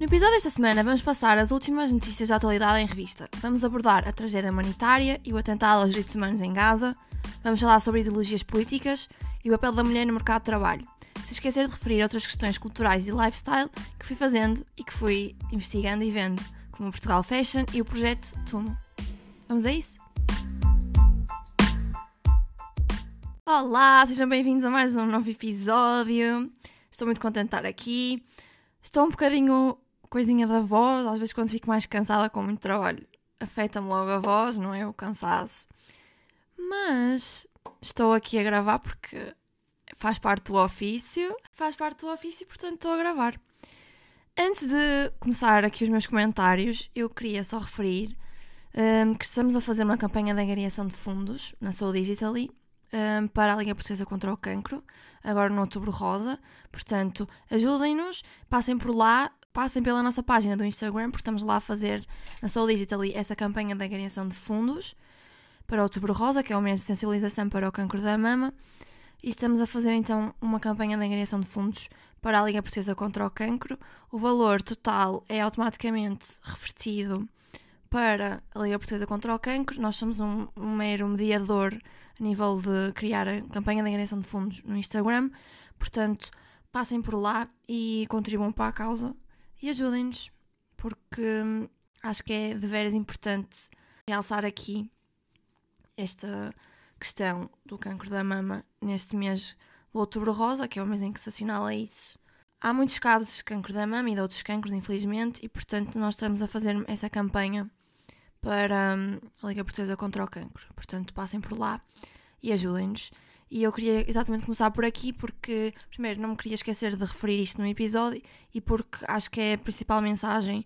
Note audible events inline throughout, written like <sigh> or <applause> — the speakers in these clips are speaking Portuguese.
No episódio desta semana vamos passar as últimas notícias da atualidade em revista. Vamos abordar a tragédia humanitária e o atentado aos direitos humanos em Gaza. Vamos falar sobre ideologias políticas e o papel da mulher no mercado de trabalho. Se esquecer de referir outras questões culturais e lifestyle que fui fazendo e que fui investigando e vendo, como o Portugal Fashion e o projeto Tumo. Vamos a isso? Olá, sejam bem-vindos a mais um novo episódio. Estou muito contente de estar aqui. Estou um bocadinho coisinha da voz, às vezes quando fico mais cansada com muito trabalho, afeta-me logo a voz, não é? O cansaço. Mas estou aqui a gravar porque faz parte do ofício, faz parte do ofício e portanto estou a gravar. Antes de começar aqui os meus comentários, eu queria só referir um, que estamos a fazer uma campanha de angariação de fundos na Soul Digitally um, para a Liga Portuguesa contra o Cancro, agora no Outubro Rosa. Portanto, ajudem-nos, passem por lá, passem pela nossa página do Instagram, porque estamos lá a fazer na Soul Digitally essa campanha de angariação de fundos para o Outubro Rosa, que é o mês de sensibilização para o cancro da mama. E estamos a fazer então uma campanha de angariação de fundos para a Liga Portuguesa contra o Cancro. O valor total é automaticamente revertido para a Liga Portuguesa contra o Cancro. Nós somos um, um mero mediador a nível de criar a campanha de angariação de fundos no Instagram. Portanto, passem por lá e contribuam para a causa e ajudem-nos, porque hum, acho que é de veras importante realçar aqui esta questão do cancro da mama neste mês do Outubro Rosa, que é o mês em que se assinala isso. Há muitos casos de cancro da mama e de outros cancros, infelizmente, e portanto nós estamos a fazer essa campanha para hum, a Liga Portuguesa contra o Cancro. Portanto, passem por lá e ajudem-nos. E eu queria exatamente começar por aqui porque, primeiro, não me queria esquecer de referir isto no episódio e porque acho que é a principal mensagem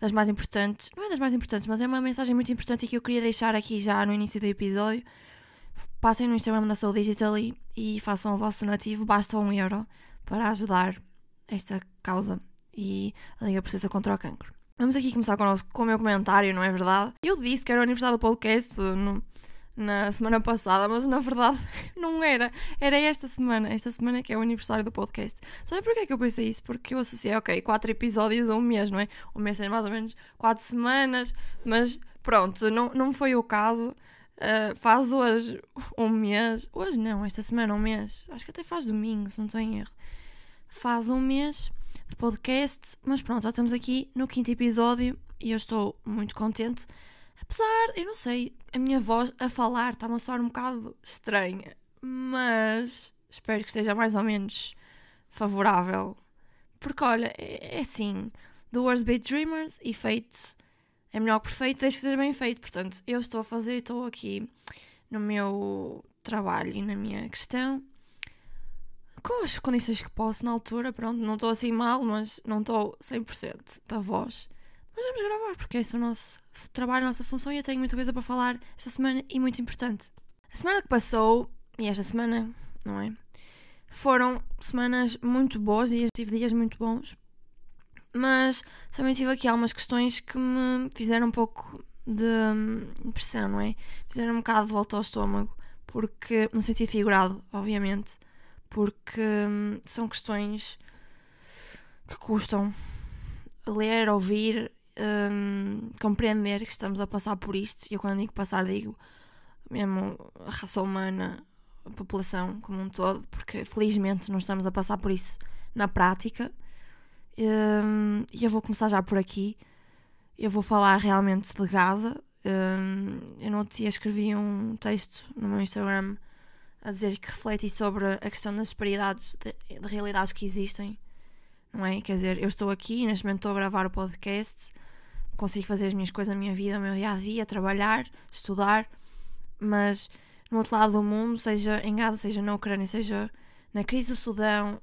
das mais importantes. Não é das mais importantes, mas é uma mensagem muito importante e que eu queria deixar aqui já no início do episódio. Passem no Instagram da Soul Digital e, e façam o vosso donativo, basta um euro para ajudar esta causa e a Liga Portuguesa contra o Cancro. Vamos aqui começar com o, meu comentário, não é verdade? Eu disse que era o aniversário do podcast no, na semana passada, mas na verdade <laughs> não era. Era esta semana. Esta semana que é o aniversário do podcast. Sabe porquê que eu pensei isso? Porque eu associei, ok, quatro episódios a um mês, não é? Um mês tem mais ou menos quatro semanas, mas pronto, não, não foi o caso. Uh, faz hoje um mês. Hoje não, esta semana um mês. Acho que até faz domingo, se não estou em erro. Faz um mês de podcast, mas pronto, já estamos aqui no quinto episódio e eu estou muito contente. Apesar, eu não sei, a minha voz a falar está-me a soar um bocado estranha, mas espero que esteja mais ou menos favorável. Porque olha, é, é assim, Words Beat Dreamers e feito é melhor que perfeito, desde que seja bem feito. Portanto, eu estou a fazer e estou aqui no meu trabalho e na minha questão com as condições que posso na altura. Pronto, não estou assim mal, mas não estou 100% da voz. Mas vamos gravar, porque esse é o nosso trabalho, a nossa função e eu tenho muita coisa para falar esta semana e muito importante. A semana que passou, e esta semana, não é? Foram semanas muito boas e tive dias muito bons, mas também tive aqui algumas questões que me fizeram um pouco de hum, impressão, não é? Fizeram um bocado de volta ao estômago, porque, no sentido figurado, obviamente, porque hum, são questões que custam ler, ouvir, hum, compreender que estamos a passar por isto. E eu, quando digo passar, digo mesmo a raça humana, a população como um todo, porque felizmente não estamos a passar por isso na prática. Um, e eu vou começar já por aqui. Eu vou falar realmente de Gaza. Um, eu no outro dia escrevi um texto no meu Instagram a dizer que refleti sobre a questão das disparidades de, de realidades que existem, não é? Quer dizer, eu estou aqui, neste momento estou a gravar o podcast, consigo fazer as minhas coisas na minha vida, no meu dia a dia, trabalhar, estudar, mas no outro lado do mundo, seja em Gaza, seja na Ucrânia, seja na crise do Sudão,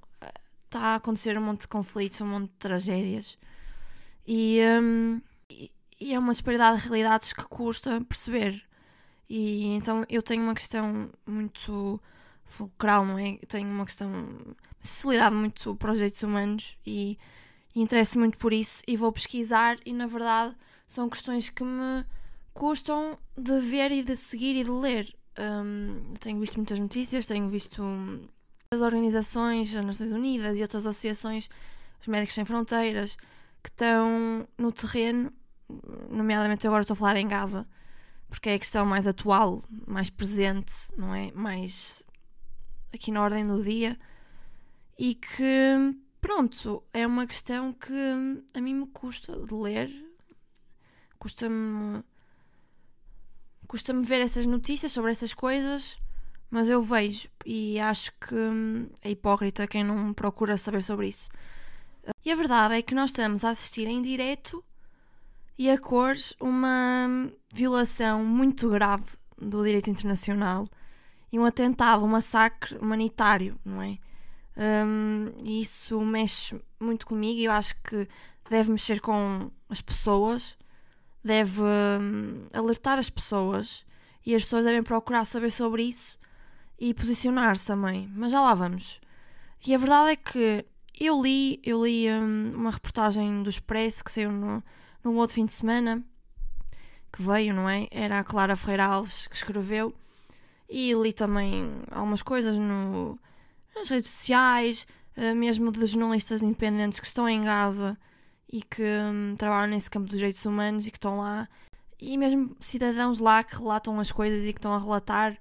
está a acontecer um monte de conflitos, um monte de tragédias. E, um, e, e é uma disparidade de realidades que custa perceber. E então eu tenho uma questão muito fulcral, não é? Tenho uma questão, uma sensibilidade muito para os direitos humanos e interesso muito por isso e vou pesquisar e na verdade são questões que me custam de ver e de seguir e de ler. Um, tenho visto muitas notícias, tenho visto as organizações, as Nações Unidas e outras associações, os Médicos Sem Fronteiras, que estão no terreno, nomeadamente agora estou a falar em Gaza, porque é a questão mais atual, mais presente, não é? Mais aqui na ordem do dia e que, pronto, é uma questão que a mim me custa de ler, custa-me custa-me ver essas notícias sobre essas coisas, mas eu vejo e acho que é hipócrita quem não procura saber sobre isso. E a verdade é que nós estamos a assistir em direto e a cores uma violação muito grave do direito internacional e um atentado, um massacre humanitário, não é? Um, e isso mexe muito comigo e eu acho que deve mexer com as pessoas deve hum, alertar as pessoas e as pessoas devem procurar saber sobre isso e posicionar-se também. Mas já lá vamos. E a verdade é que eu li, eu li hum, uma reportagem do Expresso que saiu no, no outro fim de semana que veio, não é? Era a Clara Ferreira Alves que escreveu e li também algumas coisas no, nas redes sociais, eh, mesmo de jornalistas independentes que estão em Gaza e que hum, trabalham nesse campo dos direitos humanos e que estão lá, e mesmo cidadãos lá que relatam as coisas e que estão a relatar.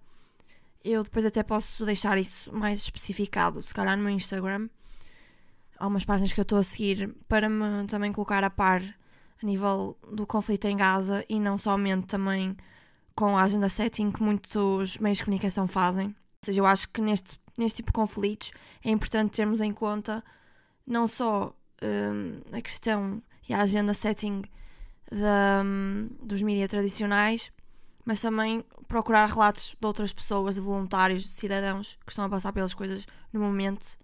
Eu depois até posso deixar isso mais especificado, se calhar no meu Instagram. Há umas páginas que eu estou a seguir para me também colocar a par a nível do conflito em Gaza e não somente também com a agenda setting que muitos meios de comunicação fazem. Ou seja, eu acho que neste, neste tipo de conflitos é importante termos em conta não só um, a questão e a agenda setting da, um, dos mídias tradicionais, mas também procurar relatos de outras pessoas, de voluntários, de cidadãos que estão a passar pelas coisas no momento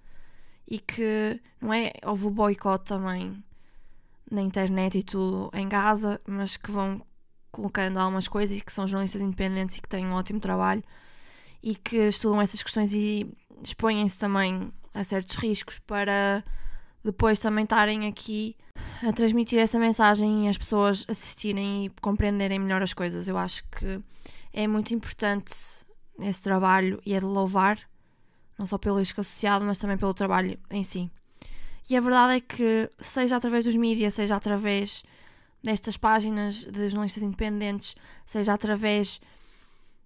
e que, não é? Houve o boicote também na internet e tudo em Gaza, mas que vão colocando algumas coisas e que são jornalistas independentes e que têm um ótimo trabalho e que estudam essas questões e expõem-se também a certos riscos para depois também estarem aqui a transmitir essa mensagem e as pessoas assistirem e compreenderem melhor as coisas. Eu acho que é muito importante esse trabalho e é de louvar, não só pelo risco associado, mas também pelo trabalho em si. E a verdade é que, seja através dos mídias, seja através destas páginas de jornalistas independentes, seja através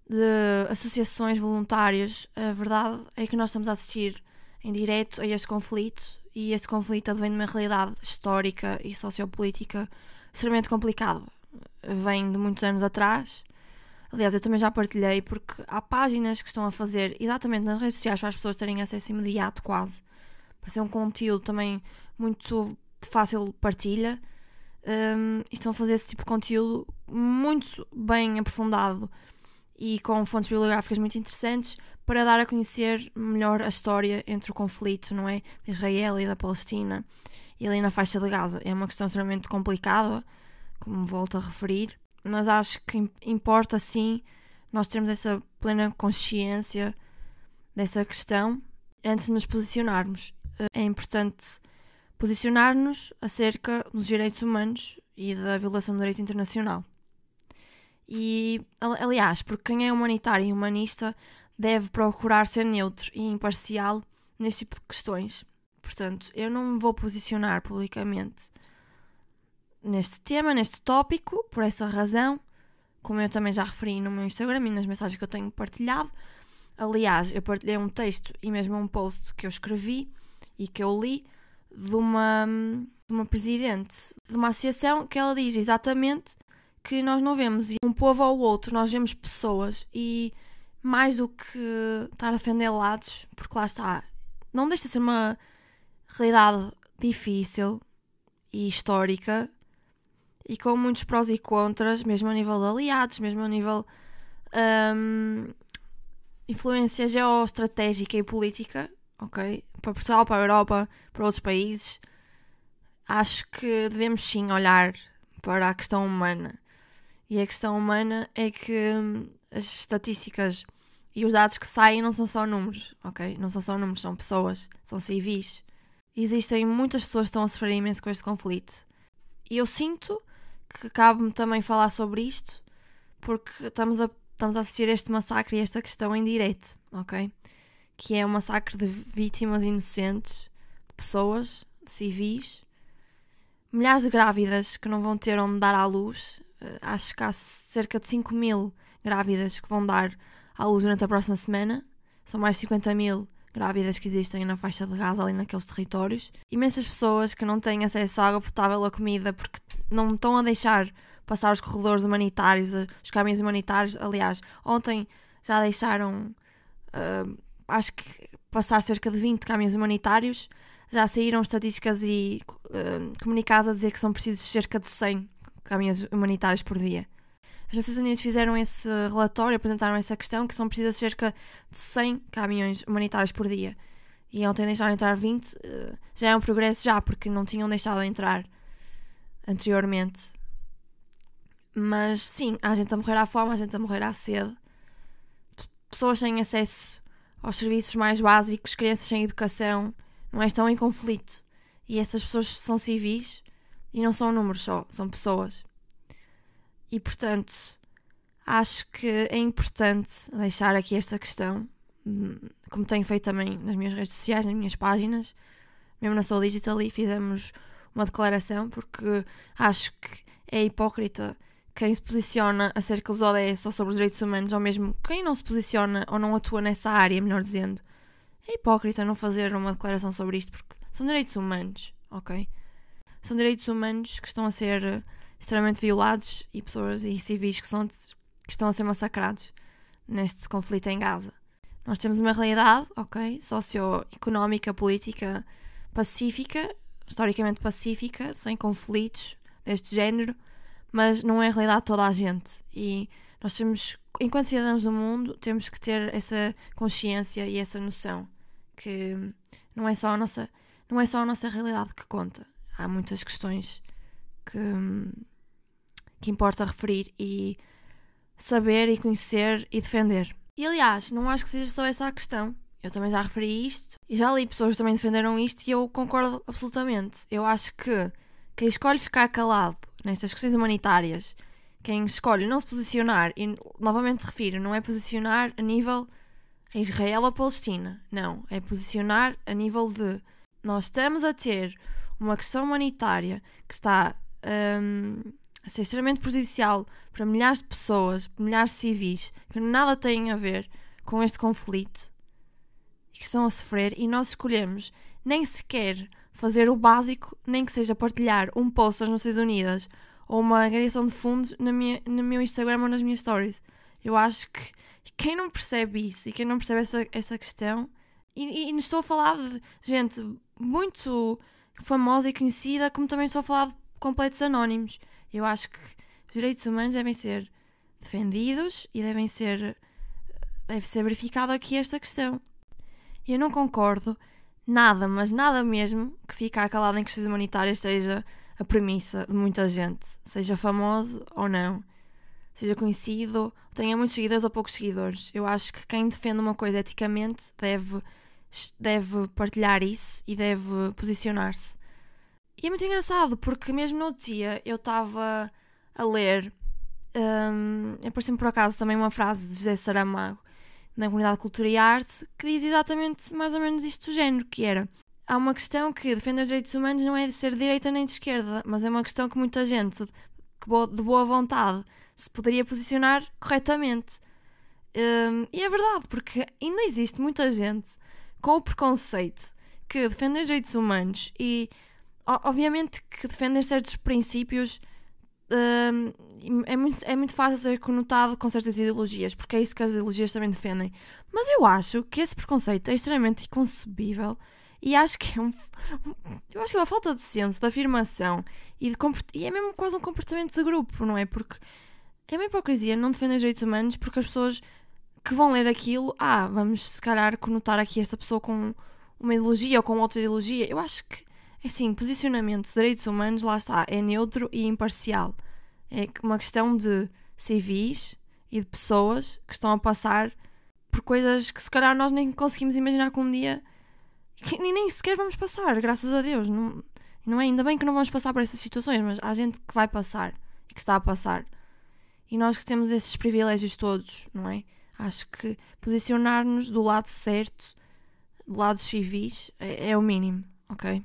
de associações voluntárias, a verdade é que nós estamos a assistir em direto a este conflito e este conflito advém de uma realidade histórica e sociopolítica extremamente complicada. Vem de muitos anos atrás. Aliás, eu também já partilhei porque há páginas que estão a fazer exatamente nas redes sociais para as pessoas terem acesso imediato, quase. Para ser um conteúdo também muito de fácil partilha. Um, estão a fazer esse tipo de conteúdo muito bem aprofundado e com fontes bibliográficas muito interessantes para dar a conhecer melhor a história entre o conflito, não é? De Israel e da Palestina e ali na faixa de Gaza. É uma questão extremamente complicada, como volto a referir, mas acho que importa sim nós termos essa plena consciência dessa questão antes de nos posicionarmos. É importante posicionar-nos acerca dos direitos humanos e da violação do direito internacional. E, aliás, porque quem é humanitário e humanista deve procurar ser neutro e imparcial neste tipo de questões. Portanto, eu não me vou posicionar publicamente neste tema, neste tópico, por essa razão, como eu também já referi no meu Instagram e nas mensagens que eu tenho partilhado. Aliás, eu partilhei um texto e mesmo um post que eu escrevi e que eu li de uma, de uma presidente de uma associação que ela diz exatamente que nós não vemos um povo ao outro, nós vemos pessoas e mais do que estar a defender lados, porque lá está, não deixa de ser uma realidade difícil e histórica e com muitos prós e contras, mesmo a nível de aliados, mesmo a nível um, influência geoestratégica e política, ok? Para Portugal, para a Europa, para outros países, acho que devemos sim olhar para a questão humana. E a questão humana é que hum, as estatísticas e os dados que saem não são só números, ok? Não são só números, são pessoas, são civis. Existem muitas pessoas que estão a sofrer imenso com este conflito. E eu sinto que cabe-me também falar sobre isto, porque estamos a, estamos a assistir a este massacre e esta questão em direto, ok? Que é um massacre de vítimas inocentes, de pessoas, de civis, milhares de grávidas que não vão ter onde dar à luz. Uh, acho que há cerca de 5 mil grávidas que vão dar à luz durante a próxima semana. São mais de 50 mil grávidas que existem na faixa de Gaza, ali naqueles territórios. Imensas pessoas que não têm acesso à água potável, à comida, porque não estão a deixar passar os corredores humanitários, os caminhos humanitários. Aliás, ontem já deixaram, uh, acho que passar cerca de 20 caminhos humanitários. Já saíram estatísticas e uh, comunicados a dizer que são precisos cerca de 100 caminhos humanitários por dia. As Nações Unidas fizeram esse relatório, apresentaram essa questão, que são precisas cerca de 100 caminhões humanitários por dia. E ontem deixaram entrar 20, uh, já é um progresso já, porque não tinham deixado entrar anteriormente. Mas sim, há gente a morrer à fome, há gente a morrer à sede. Pessoas sem acesso aos serviços mais básicos, crianças sem educação, não é? Estão em conflito. E essas pessoas são civis e não são números só, são pessoas. E portanto, acho que é importante deixar aqui esta questão, hum, como tenho feito também nas minhas redes sociais, nas minhas páginas, mesmo na Soul Digital, e fizemos uma declaração, porque acho que é hipócrita quem se posiciona acerca dos ODS ou sobre os direitos humanos, ou mesmo quem não se posiciona ou não atua nessa área, melhor dizendo, é hipócrita não fazer uma declaração sobre isto, porque são direitos humanos, ok? São direitos humanos que estão a ser extremamente violados e pessoas e civis que, são, que estão a ser massacrados neste conflito em Gaza. Nós temos uma realidade, ok, socioeconómica, política, pacífica, historicamente pacífica, sem conflitos deste género, mas não é a realidade de toda a gente. E nós temos, enquanto cidadãos do mundo, temos que ter essa consciência e essa noção que não é só a nossa, não é só a nossa realidade que conta. Há muitas questões que que importa referir e saber e conhecer e defender. E aliás, não acho que seja só essa a questão. Eu também já referi isto e já li pessoas que também defenderam isto e eu concordo absolutamente. Eu acho que quem escolhe ficar calado nestas questões humanitárias, quem escolhe não se posicionar, e novamente refiro, não é posicionar a nível Israel ou Palestina, não, é posicionar a nível de nós estamos a ter uma questão humanitária que está um, a ser extremamente prejudicial para milhares de pessoas, milhares de civis, que nada têm a ver com este conflito e que estão a sofrer, e nós escolhemos nem sequer fazer o básico, nem que seja partilhar um post das Nações Unidas ou uma agregação de fundos na minha, no meu Instagram ou nas minhas stories. Eu acho que quem não percebe isso e quem não percebe essa, essa questão, e, e estou a falar de gente muito famosa e conhecida, como também estou a falar de completos anónimos. Eu acho que os direitos humanos devem ser defendidos e devem ser deve ser verificado aqui esta questão. Eu não concordo nada, mas nada mesmo, que ficar calado em questões humanitárias seja a premissa de muita gente, seja famoso ou não, seja conhecido, tenha muitos seguidores ou poucos seguidores. Eu acho que quem defende uma coisa eticamente deve, deve partilhar isso e deve posicionar-se. E é muito engraçado, porque mesmo no dia eu estava a ler, um, apareceu-me por acaso também uma frase de José Saramago, na Comunidade de Cultura e Arte, que diz exatamente mais ou menos isto do género, que era há uma questão que defender os direitos humanos não é de ser de direita nem de esquerda, mas é uma questão que muita gente de boa vontade se poderia posicionar corretamente. Um, e é verdade, porque ainda existe muita gente com o preconceito que defende os direitos humanos e obviamente que defender certos princípios uh, é, muito, é muito fácil ser conotado com certas ideologias, porque é isso que as ideologias também defendem. Mas eu acho que esse preconceito é extremamente inconcebível e acho que é um, eu acho que é uma falta de senso, de afirmação e, de e é mesmo quase um comportamento de grupo, não é? Porque é uma hipocrisia não defender os direitos humanos porque as pessoas que vão ler aquilo, ah, vamos se calhar conotar aqui esta pessoa com uma ideologia ou com outra ideologia. Eu acho que é assim, posicionamento de direitos humanos, lá está, é neutro e imparcial. É uma questão de civis e de pessoas que estão a passar por coisas que se calhar nós nem conseguimos imaginar que um dia que nem sequer vamos passar, graças a Deus. Não, não é ainda bem que não vamos passar por essas situações, mas há gente que vai passar e que está a passar. E nós que temos esses privilégios todos, não é? Acho que posicionar-nos do lado certo, do lado civis, é, é o mínimo, ok?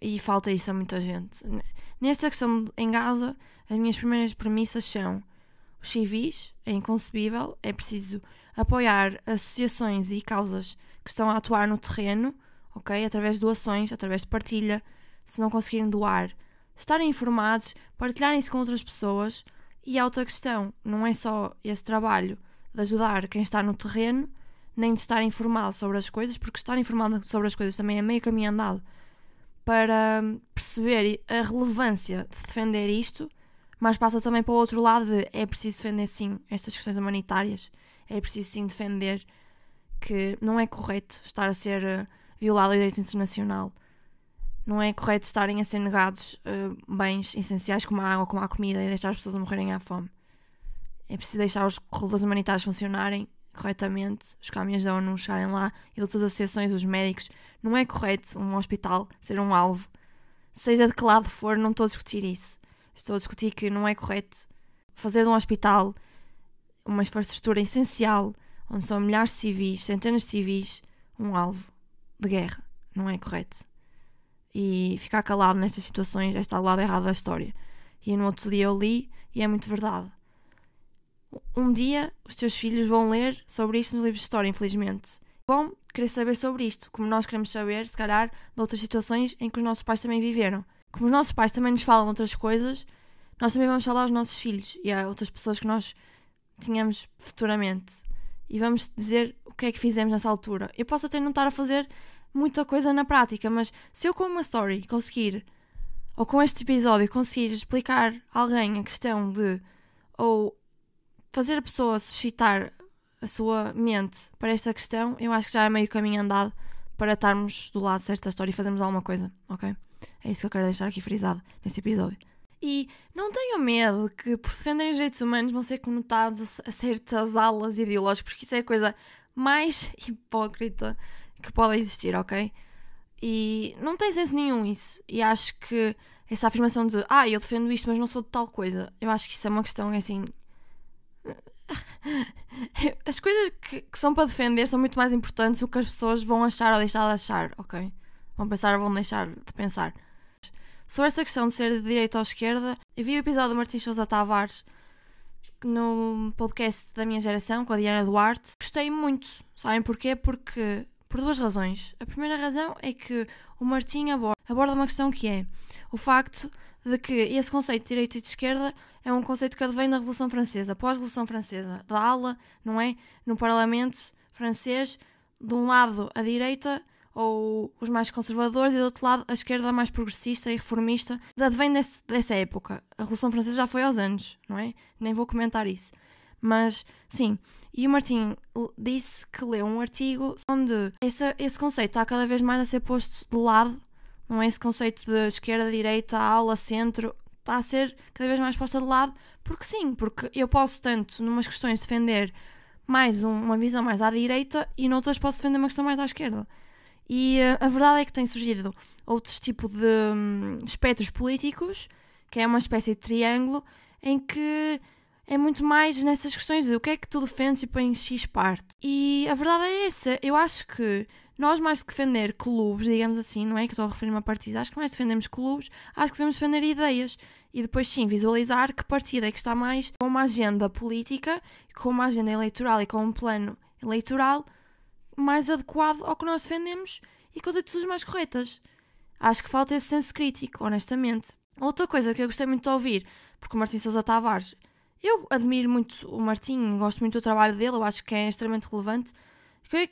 E falta isso a muita gente. Nesta questão de, em Gaza, as minhas primeiras premissas são os civis, é inconcebível, é preciso apoiar associações e causas que estão a atuar no terreno, ok? Através de doações, através de partilha, se não conseguirem doar, estarem informados, partilharem-se com outras pessoas. E a outra questão, não é só esse trabalho de ajudar quem está no terreno, nem de estar informado sobre as coisas, porque estar informado sobre as coisas também é meio caminho andado para perceber a relevância de defender isto, mas passa também para o outro lado de é preciso defender sim estas questões humanitárias, é preciso sim defender que não é correto estar a ser uh, violado o direito internacional. Não é correto estarem a ser negados uh, bens essenciais como a água, como a comida e deixar as pessoas a morrerem à fome. É preciso deixar os corredores humanitários funcionarem corretamente, os caminhões da ONU chegarem lá e de outras associações, os médicos. Não é correto um hospital ser um alvo. Seja de que lado for, não estou a discutir isso. Estou a discutir que não é correto fazer de um hospital uma infraestrutura essencial, onde são milhares de civis, centenas de civis, um alvo de guerra. Não é correto. E ficar calado nestas situações é estar ao lado errado da história. E no outro dia eu li e é muito verdade. Um dia os teus filhos vão ler sobre isto nos livros de história, infelizmente. Vão querer saber sobre isto, como nós queremos saber, se calhar, de outras situações em que os nossos pais também viveram. Como os nossos pais também nos falam outras coisas, nós também vamos falar aos nossos filhos e a outras pessoas que nós tínhamos futuramente. E vamos dizer o que é que fizemos nessa altura. Eu posso até não estar a fazer muita coisa na prática, mas se eu com uma story conseguir, ou com este episódio, conseguir explicar a alguém a questão de, ou fazer a pessoa suscitar a sua mente para esta questão, eu acho que já é meio caminho andado para estarmos do lado certo da história e fazermos alguma coisa, ok? É isso que eu quero deixar aqui frisado neste episódio. E não tenham medo que por defenderem os direitos humanos vão ser conotados a certas alas ideológicas, porque isso é a coisa mais <laughs> hipócrita que pode existir, ok? E não tem senso nenhum isso. E acho que essa afirmação de ah, eu defendo isto, mas não sou de tal coisa, eu acho que isso é uma questão assim <laughs> as coisas que, que, são para defender são muito mais importantes do que as pessoas vão achar ou deixar de achar, ok? Vão pensar ou vão deixar de pensar. Sobre essa questão de ser de direita ou esquerda, eu vi o episódio do Martins Sousa Tavares no podcast da minha geração com a Diana Duarte. Gostei muito, sabem porquê? Porque por duas razões. A primeira razão é que o Martim aborda, aborda uma questão que é o facto de que esse conceito de direita e de esquerda é um conceito que advém da Revolução Francesa, pós-Revolução Francesa, da ala, não é? No Parlamento francês, de um lado a direita, ou os mais conservadores, e do outro lado a esquerda mais progressista e reformista, advém desse, dessa época. A Revolução Francesa já foi aos anos, não é? Nem vou comentar isso. Mas, sim, e o Martim disse que leu um artigo onde esse, esse conceito está cada vez mais a ser posto de lado não é esse conceito de esquerda, direita, aula, centro, está a ser cada vez mais posta de lado, porque sim, porque eu posso tanto, numas questões, defender mais um, uma visão mais à direita e noutras posso defender uma questão mais à esquerda. E uh, a verdade é que tem surgido outros tipos de um, espectros políticos, que é uma espécie de triângulo, em que é muito mais nessas questões de o que é que tu defendes e pões X parte. E a verdade é essa, eu acho que nós, mais que defender clubes, digamos assim, não é que estou a referir-me a partidos, acho que mais defendemos clubes, acho que devemos defender ideias e depois sim visualizar que partido é que está mais com uma agenda política, com uma agenda eleitoral e com um plano eleitoral mais adequado ao que nós defendemos e com as atitudes mais corretas. Acho que falta esse senso crítico, honestamente. Outra coisa que eu gostei muito de ouvir, porque o Martim Sousa Tavares, eu admiro muito o Martim, gosto muito do trabalho dele, eu acho que é extremamente relevante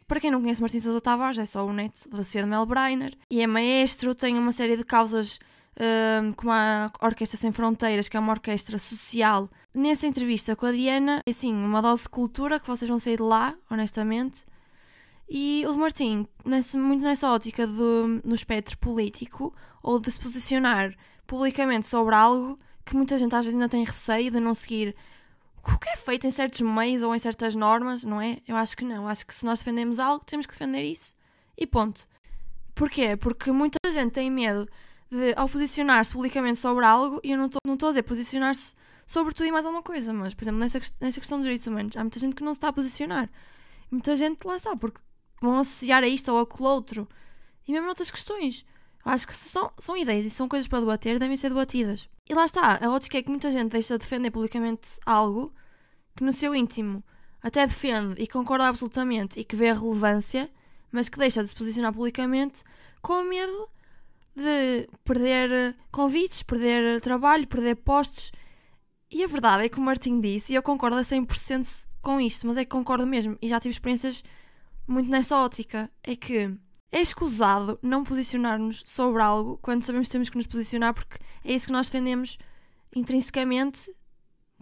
para quem não conhece Martins Sousa Tavares, é só o neto da Cia de Mel Brainer. E é maestro, tem uma série de causas um, como a Orquestra Sem Fronteiras, que é uma orquestra social. Nessa entrevista com a Diana, é assim, uma dose de cultura que vocês vão sair de lá, honestamente. E o Martim, nesse, muito nessa ótica do, no espectro político, ou de se posicionar publicamente sobre algo que muita gente às vezes ainda tem receio de não seguir o que é feito em certos meios ou em certas normas, não é? Eu acho que não. Acho que se nós defendemos algo, temos que defender isso. E ponto. Porquê? Porque muita gente tem medo de, ao posicionar-se publicamente sobre algo, e eu não estou a dizer posicionar-se sobre tudo e mais alguma coisa, mas, por exemplo, nessa, nessa questão dos direitos humanos, há muita gente que não se está a posicionar. Muita gente lá está, porque vão associar a isto ou aquele outro. E mesmo noutras questões. Acho que são, são ideias e são coisas para debater, devem ser debatidas. E lá está, a ótica é que muita gente deixa de defender publicamente algo que no seu íntimo até defende e concorda absolutamente e que vê a relevância, mas que deixa de se posicionar publicamente com medo de perder convites, perder trabalho, perder postos. E a verdade é que o Martim disse, e eu concordo a 100% com isto, mas é que concordo mesmo, e já tive experiências muito nessa ótica, é que é escusado não posicionar-nos sobre algo quando sabemos que temos que nos posicionar, porque é isso que nós defendemos intrinsecamente,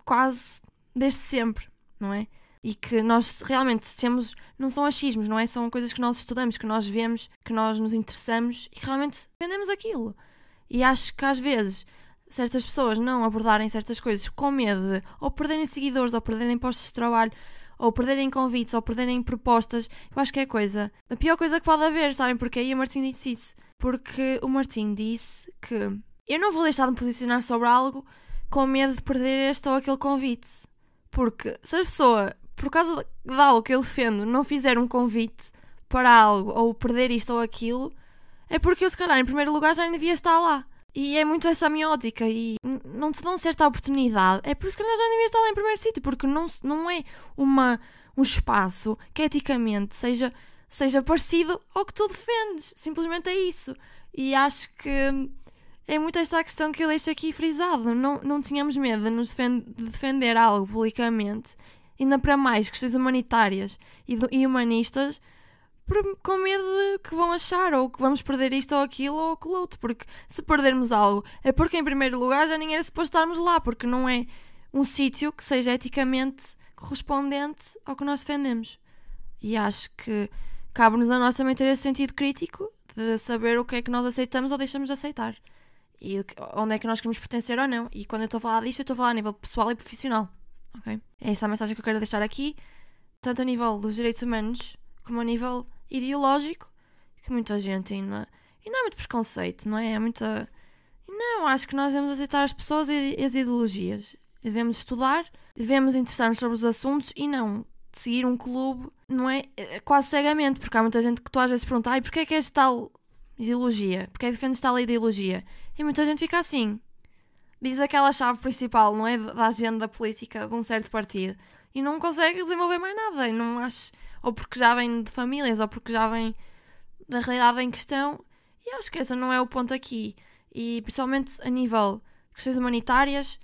quase desde sempre, não é? E que nós realmente temos, não são achismos, não é? São coisas que nós estudamos, que nós vemos, que nós nos interessamos e que realmente defendemos aquilo. E acho que às vezes certas pessoas não abordarem certas coisas com medo de ou perderem seguidores ou perderem postos de trabalho ou perderem convites, ou perderem propostas, eu acho que é coisa, a pior coisa que pode haver, sabem porquê? E o Martim disse isso. Porque o Martim disse que eu não vou deixar de me posicionar sobre algo com medo de perder este ou aquele convite. Porque se a pessoa, por causa de algo que eu defendo, não fizer um convite para algo, ou perder isto ou aquilo, é porque eu, se calhar, em primeiro lugar, já nem devia estar lá. E é muito essa miótica e não te dão certa oportunidade. É por isso que nós já devias estar lá em primeiro sítio, porque não, não é uma, um espaço que eticamente seja, seja parecido ao que tu defendes. Simplesmente é isso. E acho que é muito esta a questão que eu deixo aqui frisado. Não, não tínhamos medo de, nos defend de defender algo publicamente, ainda para mais questões humanitárias e, do, e humanistas com medo de que vão achar, ou que vamos perder isto ou aquilo ou aquilo outro. Porque se perdermos algo, é porque em primeiro lugar já nem era suposto estarmos lá, porque não é um sítio que seja eticamente correspondente ao que nós defendemos. E acho que cabe-nos a nós também ter esse sentido crítico de saber o que é que nós aceitamos ou deixamos de aceitar. E onde é que nós queremos pertencer ou não. E quando eu estou a falar disto, eu estou a falar a nível pessoal e profissional. ok É essa a mensagem que eu quero deixar aqui, tanto a nível dos direitos humanos como a nível ideológico que muita gente ainda. Ainda há muito preconceito, não é? Há muita. Não, acho que nós devemos aceitar as pessoas e as ideologias. Devemos estudar, devemos interessar-nos sobre os assuntos e não seguir um clube, não é? é? Quase cegamente, porque há muita gente que tu às vezes pergunta, ai, porquê é que és tal ideologia? Porquê é que defendes tal ideologia? E muita gente fica assim. Diz aquela chave principal, não é? Da agenda política de um certo partido. E não consegue desenvolver mais nada. E não acho ou porque já vem de famílias, ou porque já vem da realidade em questão. E acho que esse não é o ponto aqui. E principalmente a nível de questões humanitárias,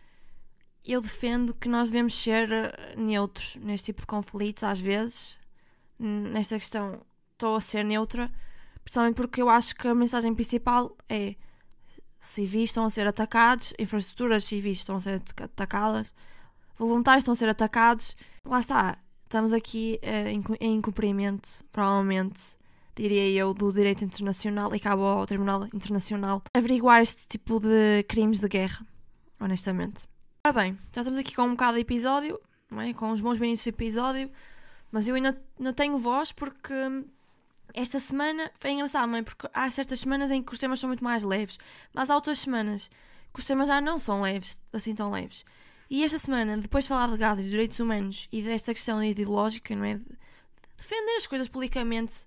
eu defendo que nós devemos ser eh, neutros neste tipo de conflitos, às vezes. Nesta questão, estou a ser neutra, principalmente porque eu acho que a mensagem principal é civis estão a ser atacados, infraestruturas civis estão a ser atacadas, voluntários estão a ser atacados. Lá está, estamos aqui uh, em, em cumprimento, provavelmente, diria eu, do direito internacional e cabe ao Tribunal Internacional averiguar este tipo de crimes de guerra, honestamente. Ora bem, já estamos aqui com um bocado de episódio, é? com os bons minutos de episódio, mas eu ainda, ainda tenho voz porque esta semana foi engraçado, não é? Porque há certas semanas em que os temas são muito mais leves, mas há outras semanas que os temas já não são leves, assim tão leves. E esta semana, depois de falar de Gaza e dos direitos humanos e desta questão ideológica, não é? De defender as coisas publicamente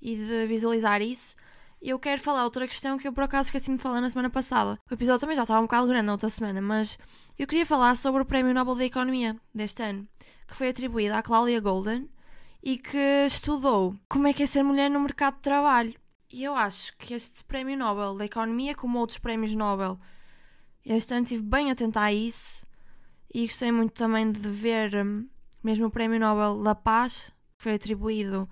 e de visualizar isso, eu quero falar outra questão que eu por acaso esqueci-me de falar na semana passada. O episódio também já estava um bocado grande na outra semana, mas eu queria falar sobre o Prémio Nobel da Economia deste ano, que foi atribuído à Claudia Golden e que estudou como é que é ser mulher no mercado de trabalho. E eu acho que este Prémio Nobel da Economia, como outros prémios Nobel, este ano estive bem atenta a isso e gostei muito também de ver hum, mesmo o Prémio Nobel da Paz, que foi atribuído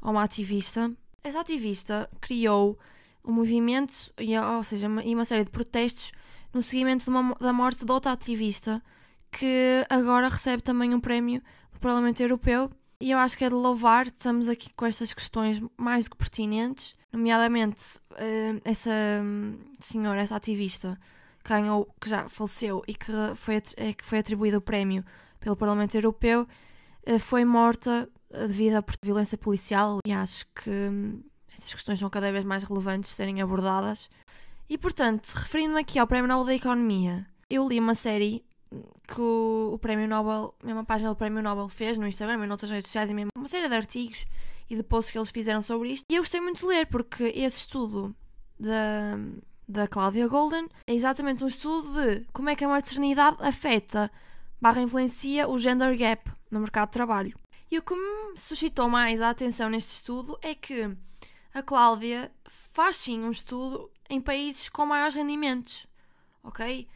a uma ativista. Essa ativista criou um movimento, ou seja, e uma série de protestos no seguimento uma, da morte de outra ativista que agora recebe também um prémio do Parlamento Europeu. E eu acho que é de louvar, estamos aqui com estas questões mais do que pertinentes, nomeadamente hum, essa hum, senhora, essa ativista, que já faleceu e que foi, é, que foi atribuído o prémio pelo Parlamento Europeu, eh, foi morta eh, devido à violência policial e acho que hum, estas questões são cada vez mais relevantes de serem abordadas. E portanto, referindo-me aqui ao Prémio Nobel da Economia, eu li uma série que o, Prémio Nobel, mesma página do Prémio Nobel fez no Instagram e noutras redes sociais e mesmo uma série de artigos e de posts que eles fizeram sobre isto. E eu gostei muito de ler porque esse estudo da, da Cláudia Golden é exatamente um estudo de como é que a maternidade afeta barra influencia o gender gap no mercado de trabalho. E o que me suscitou mais a atenção neste estudo é que a Cláudia faz sim um estudo em países com maiores rendimentos, ok?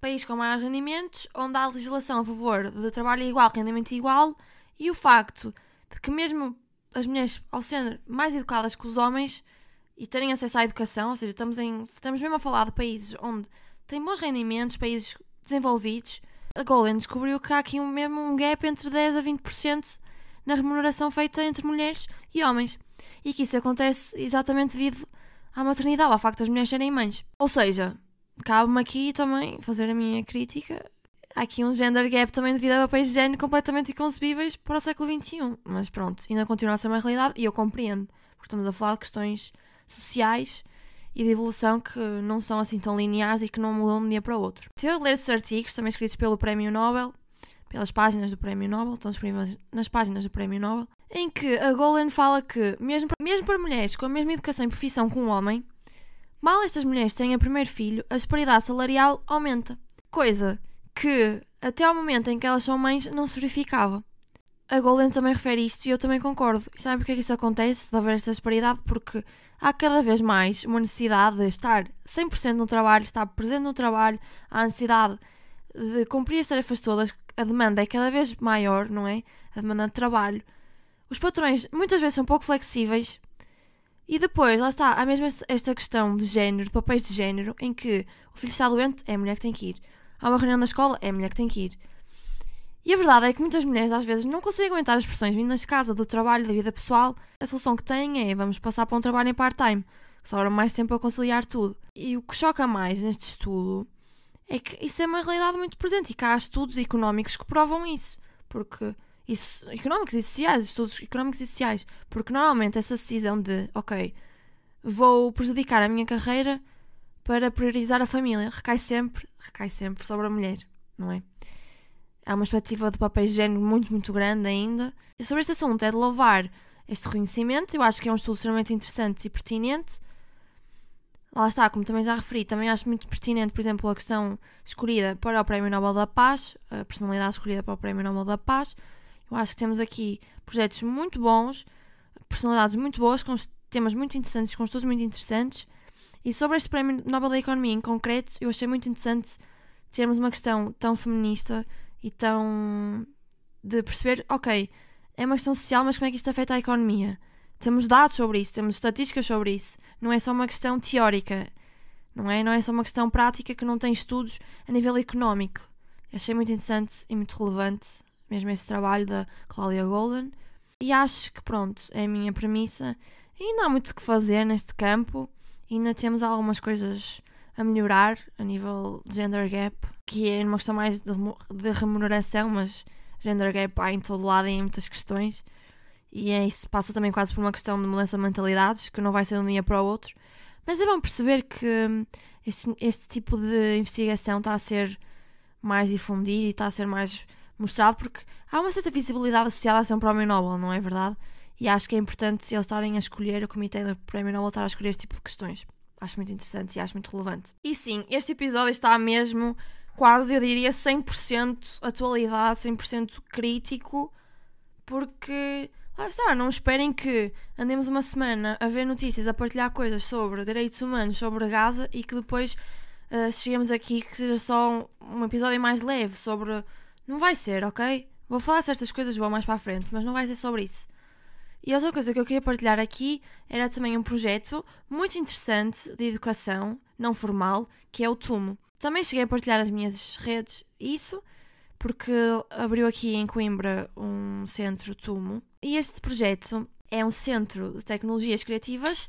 Países com maiores rendimentos, onde há legislação a favor de trabalho igual, rendimento igual, e o facto de que mesmo as mulheres, ao ser mais educadas que os homens e terem acesso à educação, ou seja, estamos, em, estamos mesmo a falar de países onde têm bons rendimentos, países desenvolvidos, a Golden descobriu que há aqui um, mesmo um gap entre 10 a 20% na remuneração feita entre mulheres e homens. E que isso acontece exatamente devido à maternidade, ao facto das mulheres serem mães. Ou seja, cabe-me aqui também fazer a minha crítica. Há aqui um gender gap também devido a papéis de género completamente inconcebíveis para o século XXI. Mas pronto, ainda continua a ser uma realidade e eu compreendo, porque estamos a falar de questões sociais e de evolução que não são assim tão lineares e que não mudam de um dia para o outro. Tive a ler esses artigos, também escritos pelo Prémio Nobel, pelas páginas do Prémio Nobel, estão disponíveis nas páginas do Prémio Nobel, em que a Golan fala que, mesmo para, mesmo para mulheres com a mesma educação e profissão que um homem, mal estas mulheres o primeiro filho, a disparidade salarial aumenta. Coisa que, até ao momento em que elas são mães, não se verificava. A Golden também refere isto e eu também concordo. E sabe porque é que isso acontece, de haver esta disparidade? Porque há cada vez mais uma necessidade de estar 100% no trabalho, estar presente no trabalho, há a necessidade de cumprir as tarefas todas, a demanda é cada vez maior, não é? A demanda de trabalho. Os patrões muitas vezes são pouco flexíveis e depois, lá está, há mesmo esta questão de género, de papéis de género, em que o filho está doente, é a mulher que tem que ir. Há uma reunião na escola, é a mulher que tem que ir. E a verdade é que muitas mulheres às vezes não conseguem aguentar as pressões vindas de casa, do trabalho, da vida pessoal. A solução que têm é vamos passar para um trabalho em part-time, que sobra mais tempo a conciliar tudo. E o que choca mais neste estudo é que isso é uma realidade muito presente e que há estudos económicos que provam isso. Porque isso, económicos e sociais, estudos económicos e sociais, porque normalmente essa decisão de, ok, vou prejudicar a minha carreira para priorizar a família, recai sempre, recai sempre sobre a mulher, não é? Há uma expectativa de papéis de género muito, muito grande ainda. E sobre este assunto é de louvar este reconhecimento. Eu acho que é um estudo extremamente interessante e pertinente. Lá está, como também já referi, também acho muito pertinente, por exemplo, a questão escolhida para o Prémio Nobel da Paz, a personalidade escolhida para o Prémio Nobel da Paz. Eu acho que temos aqui projetos muito bons, personalidades muito boas, com temas muito interessantes, com estudos muito interessantes. E sobre este Prémio Nobel da Economia em concreto, eu achei muito interessante termos uma questão tão feminista e tão de perceber, ok, é uma questão social, mas como é que isto afeta a economia? Temos dados sobre isso, temos estatísticas sobre isso. Não é só uma questão teórica, não é? Não é só uma questão prática que não tem estudos a nível económico. Achei muito interessante e muito relevante mesmo esse trabalho da Claudia Golden. E acho que pronto, é a minha premissa. Ainda há muito o que fazer neste campo. Ainda temos algumas coisas a melhorar a nível de gender gap que é uma questão mais de, remuneração, mas gender gap há em todo lado e em muitas questões. E é isso passa também quase por uma questão de mudança de mentalidades, que não vai ser de um dia para o outro. Mas é bom perceber que hum, este, este tipo de investigação está a ser mais difundido e está a ser mais mostrado, porque há uma certa visibilidade associada a um prémio Nobel, não é verdade? E acho que é importante eles estarem a escolher, o comitê do prémio Nobel estar a escolher este tipo de questões. Acho muito interessante e acho muito relevante. E sim, este episódio está mesmo quase, eu diria, 100% atualidade, 100% crítico, porque lá está, não esperem que andemos uma semana a ver notícias, a partilhar coisas sobre direitos humanos, sobre Gaza e que depois uh, cheguemos aqui que seja só um, um, episódio mais leve sobre. Não vai ser, ok? Vou falar certas coisas, vou mais para a frente, mas não vai ser sobre isso. E outra coisa que eu queria partilhar aqui era também um projeto muito interessante de educação não formal, que é o TUMO. Também cheguei a partilhar as minhas redes isso, porque abriu aqui em Coimbra um centro Tumo. E este projeto é um centro de tecnologias criativas.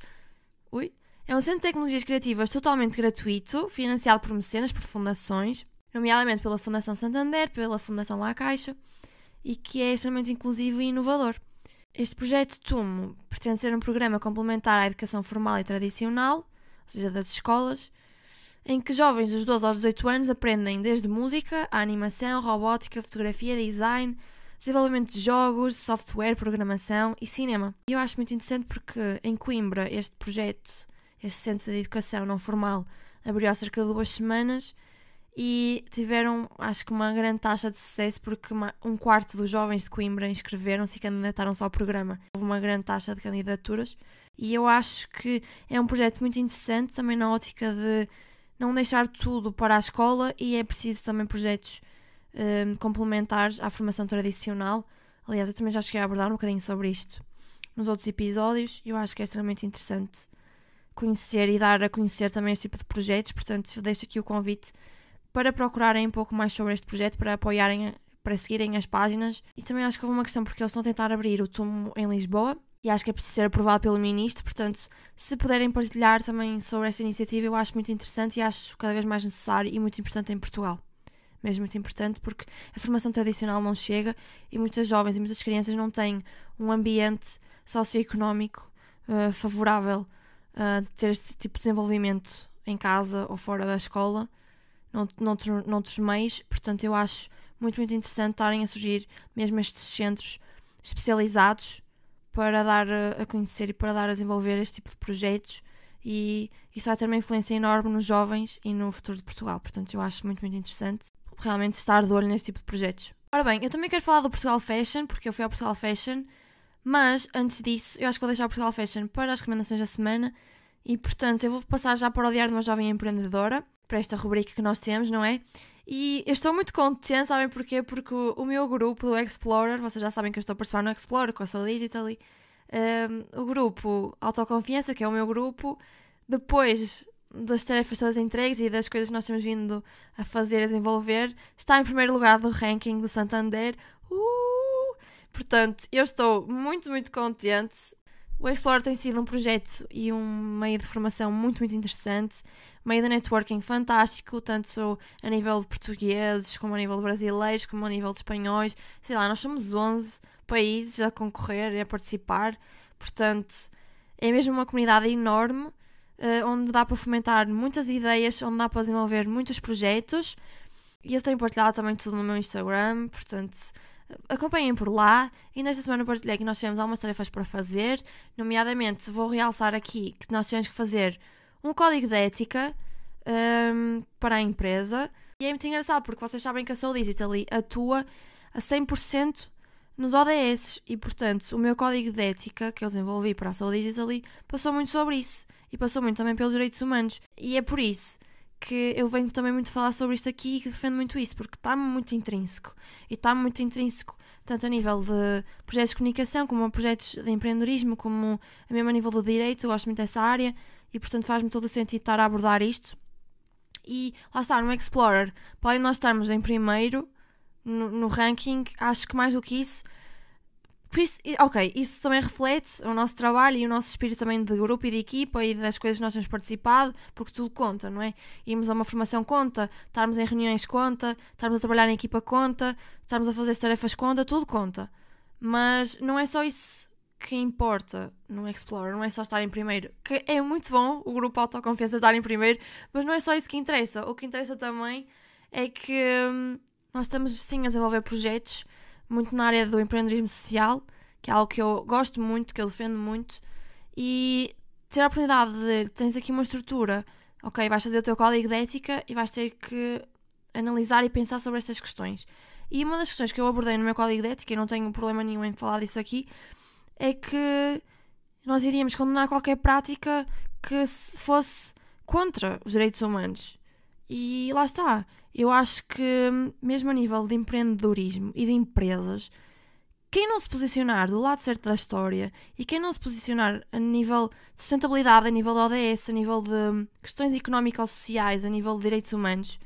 Ui, é um centro de tecnologias criativas totalmente gratuito, financiado por mecenas, por fundações, nomeadamente pela Fundação Santander, pela Fundação La Caixa, e que é extremamente inclusivo e inovador. Este projeto TUMO pretende ser um programa complementar à educação formal e tradicional, ou seja, das escolas, em que jovens dos 12 aos 18 anos aprendem desde música, animação, robótica, fotografia, design, desenvolvimento de jogos, software, programação e cinema. E eu acho muito interessante porque em Coimbra este projeto, este centro de educação não formal abriu há cerca de duas semanas e tiveram, acho que, uma grande taxa de sucesso porque uma, um quarto dos jovens de Coimbra inscreveram-se e candidataram-se ao programa. Houve uma grande taxa de candidaturas e eu acho que é um projeto muito interessante também na ótica de não deixar tudo para a escola e é preciso também projetos um, complementares à formação tradicional. Aliás, eu também já cheguei a abordar um bocadinho sobre isto nos outros episódios eu acho que é extremamente interessante conhecer e dar a conhecer também este tipo de projetos. Portanto, deixo aqui o convite para procurarem um pouco mais sobre este projeto, para apoiarem, para seguirem as páginas. E também acho que houve uma questão porque eles estão a tentar abrir o túmulo em Lisboa e acho que é preciso ser aprovado pelo Ministro. Portanto, se puderem partilhar também sobre esta iniciativa, eu acho muito interessante e acho cada vez mais necessário e muito importante em Portugal. Mesmo muito importante porque a formação tradicional não chega e muitas jovens e muitas crianças não têm um ambiente socioeconómico uh, favorável uh, de ter este tipo de desenvolvimento em casa ou fora da escola noutros, noutros meios, portanto eu acho muito, muito interessante estarem a surgir mesmo estes centros especializados para dar a conhecer e para dar a desenvolver este tipo de projetos e isso vai ter uma influência enorme nos jovens e no futuro de Portugal, portanto eu acho muito, muito interessante realmente estar de olho neste tipo de projetos. Ora bem, eu também quero falar do Portugal Fashion, porque eu fui ao Portugal Fashion, mas antes disso, eu acho que vou deixar o Portugal Fashion para as recomendações da semana e, portanto, eu vou passar já para o Diário de uma Jovem Empreendedora, para esta rubrica que nós temos, não é? E eu estou muito contente, sabem porquê? Porque o, meu grupo do Explorer, vocês já sabem que eu estou a participar no Explorer com a Soul Digital, um, o grupo Autoconfiança, que é o meu grupo, depois das tarefas todas entregues e das coisas que nós temos vindo a fazer, a desenvolver, está em primeiro lugar do ranking do Santander. Uh! Portanto, eu estou muito, muito contente. O Explorer tem sido um projeto e um meio de formação muito, muito interessante meio de networking fantástico, tanto a nível de portugueses, como a nível de brasileiros, como a nível de espanhóis. Sei lá, nós somos 11 países a concorrer e a participar, portanto, é mesmo uma comunidade enorme, uh, onde dá para fomentar muitas ideias, onde dá para desenvolver muitos projetos. E eu tenho partilhado também tudo no meu Instagram, portanto, acompanhem por lá. E nesta semana partilhei que nós temos algumas tarefas para fazer, nomeadamente vou realçar aqui que nós temos que fazer um código de ética um, para a empresa. E é muito engraçado porque vocês sabem que a Soul Digital atua a 100% nos ODS e, portanto, o meu código de ética que eu desenvolvi para a Soul Digital passou muito sobre isso e passou muito também pelos direitos humanos. E é por isso que eu venho também muito falar sobre isto aqui e que defendo muito isso, porque está muito intrínseco. E está muito intrínseco tanto a nível de projetos de comunicação, como projetos de empreendedorismo, como a mesmo a nível do direito, eu gosto muito dessa área e portanto faz-me todo o sentido estar a abordar isto. E lá está, no Explorer, para nós estarmos em primeiro no, no ranking, acho que mais do que isso, isso, ok, isso também reflete o nosso trabalho e o nosso espírito também de grupo e de equipa e das coisas que nós temos participado, porque tudo conta, não é? Irmos a uma formação conta, estarmos em reuniões conta, estarmos a trabalhar em equipa conta, estarmos a fazer as tarefas conta, tudo conta. Mas não é só isso que importa no Explorer, não é só estar em primeiro, que é muito bom o grupo Autoconfiança estar em primeiro, mas não é só isso que interessa. O que interessa também é que hum, nós estamos sim a desenvolver projetos muito na área do empreendedorismo social, que é algo que eu gosto muito, que eu defendo muito, e ter a oportunidade de tens aqui uma estrutura, ok, vais fazer o teu código de ética e vais ter que analisar e pensar sobre estas questões. E uma das questões que eu abordei no meu código de ética, e não tenho problema nenhum em falar disso aqui, é que nós iríamos condenar qualquer prática que fosse contra os direitos humanos. E lá está. Eu acho que, mesmo a nível de empreendedorismo e de empresas, quem não se posicionar do lado certo da história e quem não se posicionar a nível de sustentabilidade, a nível de ODS, a nível de questões económico-sociais, a nível de direitos humanos,